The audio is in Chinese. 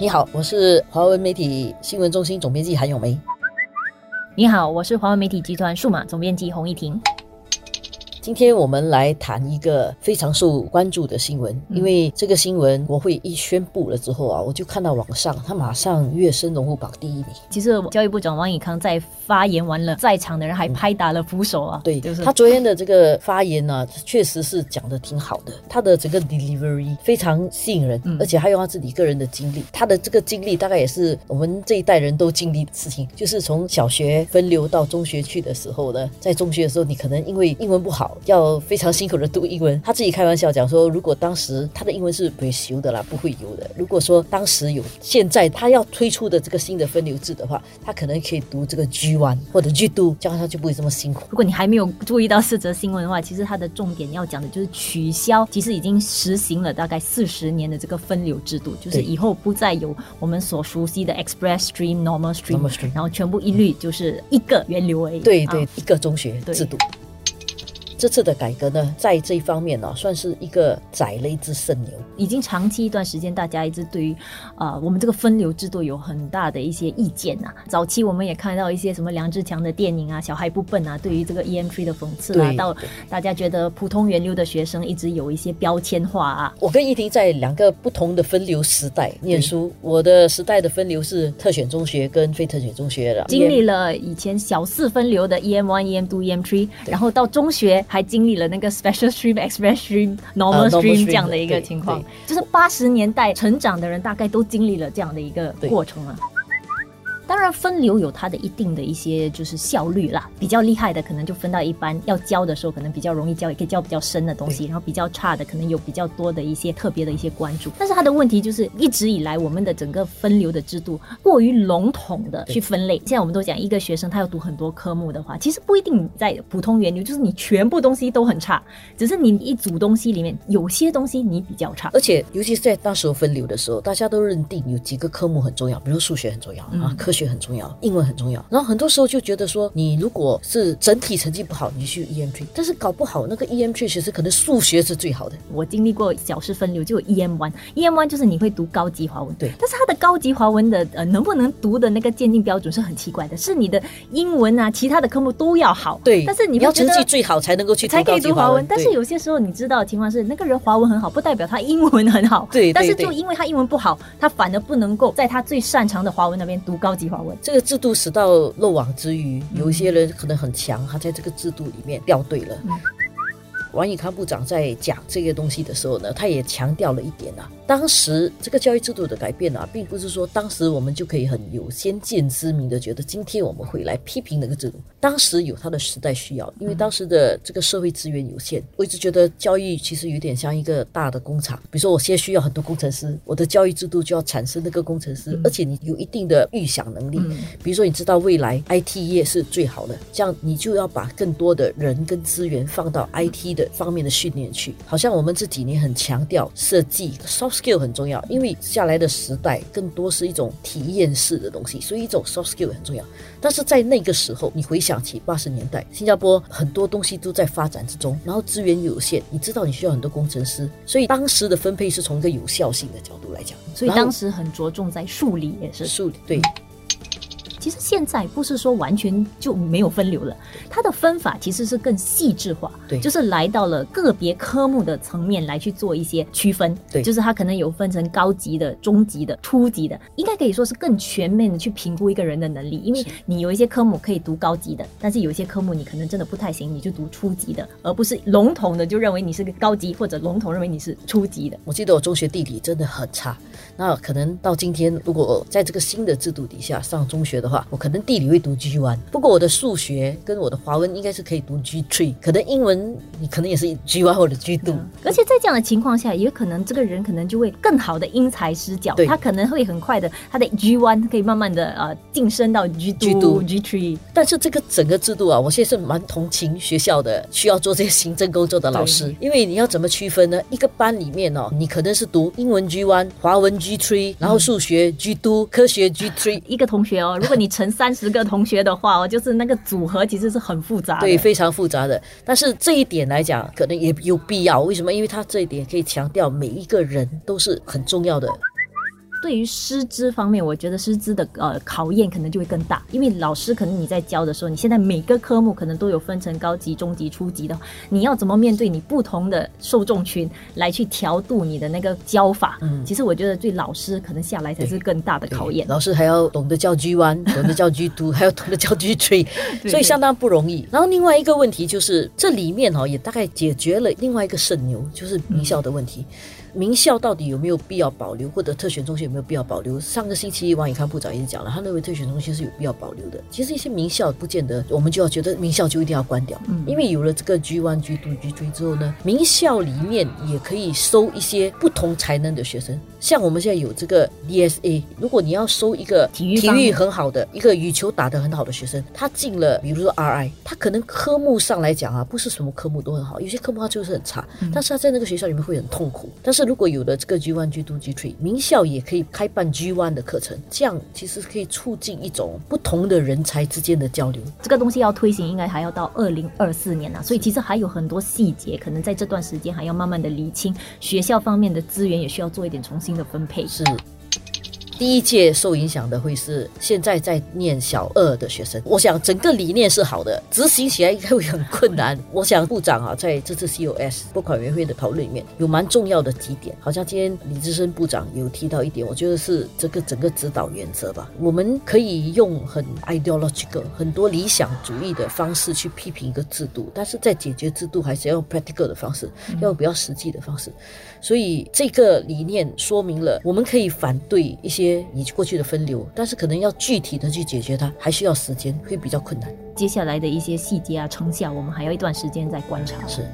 你好，我是华为媒体新闻中心总编辑韩永梅。你好，我是华为媒体集团数码总编辑洪一婷。今天我们来谈一个非常受关注的新闻，因为这个新闻国会一宣布了之后啊，我就看到网上他马上跃升龙虎榜第一名。其实教育部长王以康在发言完了，在场的人还拍打了扶手啊。对，就是他昨天的这个发言呢，确实是讲的挺好的，他的整个 delivery 非常吸引人，而且还有他自己个人的经历，他的这个经历大概也是我们这一代人都经历的事情，就是从小学分流到中学去的时候呢，在中学的时候，你可能因为英文不好。要非常辛苦的读英文，他自己开玩笑讲说，如果当时他的英文是不会修的啦，不会游的。如果说当时有现在他要推出的这个新的分流制的话，他可能可以读这个 G one 或者 G two，这样他就不会这么辛苦。如果你还没有注意到四则新闻的话，其实它的重点要讲的就是取消，其实已经实行了大概四十年的这个分流制度，就是以后不再有我们所熟悉的 Express Stream、Normal Stream，然后全部一律就是一个源流而已。对对，一个中学制度。这次的改革呢，在这一方面呢，算是一个宰了一只圣牛。已经长期一段时间，大家一直对于啊，我们这个分流制度有很大的一些意见呐。早期我们也看到一些什么梁志强的电影啊，《小孩不笨》啊，对于这个 EM3 的讽刺啊，到大家觉得普通源流的学生一直有一些标签化啊。我跟依婷在两个不同的分流时代念书，我的时代的分流是特选中学跟非特选中学的，经历了以前小四分流的 EM one、EM two、emtree 然后到中学。还经历了那个 special stream、express stream、normal stream 这样的一个情况，就是八十年代成长的人大概都经历了这样的一个过程了。当然，分流有它的一定的一些就是效率啦。比较厉害的可能就分到一般，要教的时候可能比较容易教，也可以教比较深的东西。然后比较差的可能有比较多的一些特别的一些关注。但是它的问题就是一直以来我们的整个分流的制度过于笼统的去分类。现在我们都讲一个学生他要读很多科目的话，其实不一定在普通源流，就是你全部东西都很差，只是你一组东西里面有些东西你比较差。而且尤其是在那时候分流的时候，大家都认定有几个科目很重要，比如数学很重要啊，科学。很重要，英文很重要。然后很多时候就觉得说，你如果是整体成绩不好，你去 EM Three，但是搞不好那个 EM Three 其实可能数学是最好的。我经历过小试分流，就有 EM One，EM One 就是你会读高级华文，对。但是它的高级华文的呃能不能读的那个鉴定标准是很奇怪的，是你的英文啊，其他的科目都要好，对。但是你要成绩最好才能够去才可以读华文。但是有些时候你知道的情况是，那个人华文很好，不代表他英文很好，对。但是就因为他英文不好，他反而不能够在他最擅长的华文那边读高级华文。这个制度。使到漏网之鱼，有一些人可能很强，他在这个制度里面掉队了。王以康部长在讲这个东西的时候呢，他也强调了一点啊。当时这个教育制度的改变啊，并不是说当时我们就可以很有先见之明的觉得今天我们会来批评那个制度。当时有它的时代需要，因为当时的这个社会资源有限。我一直觉得教育其实有点像一个大的工厂，比如说我现在需要很多工程师，我的教育制度就要产生那个工程师，而且你有一定的预想能力。比如说你知道未来 IT 业是最好的，这样你就要把更多的人跟资源放到 IT 的方面的训练去。好像我们这几年很强调设计 soft。skill 很重要，因为下来的时代更多是一种体验式的东西，所以一种 soft skill 很重要。但是在那个时候，你回想起八十年代，新加坡很多东西都在发展之中，然后资源有限，你知道你需要很多工程师，所以当时的分配是从一个有效性的角度来讲，所以当时很着重在数理也是数理对。其实现在不是说完全就没有分流了，它的分法其实是更细致化，对，就是来到了个别科目的层面来去做一些区分，对，就是它可能有分成高级的、中级的、初级的，应该可以说是更全面的去评估一个人的能力，因为你有一些科目可以读高级的，但是有一些科目你可能真的不太行，你就读初级的，而不是笼统的就认为你是个高级，或者笼统认为你是初级的。我记得我中学地理真的很差，那可能到今天如果在这个新的制度底下上中学的。话，我可能地理会读 G one，不过我的数学跟我的华文应该是可以读 G three，可能英文你可能也是 G one 或者 G two，而且在这样的情况下，也可能这个人可能就会更好的因材施教，他可能会很快的，他的 G one 可以慢慢的呃晋升到 G two、G three。但是这个整个制度啊，我现在是蛮同情学校的需要做这些行政工作的老师，因为你要怎么区分呢？一个班里面哦，你可能是读英文 G one、华文 G three，然后数学 G two、科学 G three，一个同学哦，如果你你乘三十个同学的话哦，就是那个组合其实是很复杂，对，非常复杂的。但是这一点来讲，可能也有必要。为什么？因为他这一点可以强调每一个人都是很重要的。对于师资方面，我觉得师资的呃考验可能就会更大，因为老师可能你在教的时候，你现在每个科目可能都有分成高级、中级、初级的，你要怎么面对你不同的受众群来去调度你的那个教法？嗯，其实我觉得对老师可能下来才是更大的考验。老师还要懂得教 G one，懂得教 G two，还要懂得教 G three，所以相当不容易。然后另外一个问题就是这里面哈也大概解决了另外一个肾牛，就是名校的问题。名校到底有没有必要保留，或者特选中心有没有必要保留？上个星期王以康部长也讲了，他认为特选中心是有必要保留的。其实一些名校不见得，我们就要觉得名校就一定要关掉，因为有了这个 G One、G Two、G Three 之后呢，名校里面也可以收一些不同才能的学生。像我们现在有这个 DSA，如果你要收一个体育体育很好的、一个羽球打得很好的学生，他进了，比如说 RI，他可能科目上来讲啊，不是什么科目都很好，有些科目他就是很差，但是他在那个学校里面会很痛苦。但是如果有了这个 G One、G Two、G Three，名校也可以开办 G One 的课程，这样其实可以促进一种不同的人才之间的交流。这个东西要推行，应该还要到二零二四年呢，所以其实还有很多细节，可能在这段时间还要慢慢的厘清。学校方面的资源也需要做一点重新的分配。是。第一届受影响的会是现在在念小二的学生。我想整个理念是好的，执行起来应该会很困难。我想部长啊，在这次 COS 拨款委员会的讨论里面有蛮重要的几点，好像今天李志深部长有提到一点，我觉得是这个整个指导原则吧。我们可以用很 ideological 很多理想主义的方式去批评一个制度，但是在解决制度还是要用 practical 的方式，要用比较实际的方式。所以这个理念说明了，我们可以反对一些。你过去的分流，但是可能要具体的去解决它，还需要时间，会比较困难。接下来的一些细节啊、成效，我们还要一段时间再观察。是。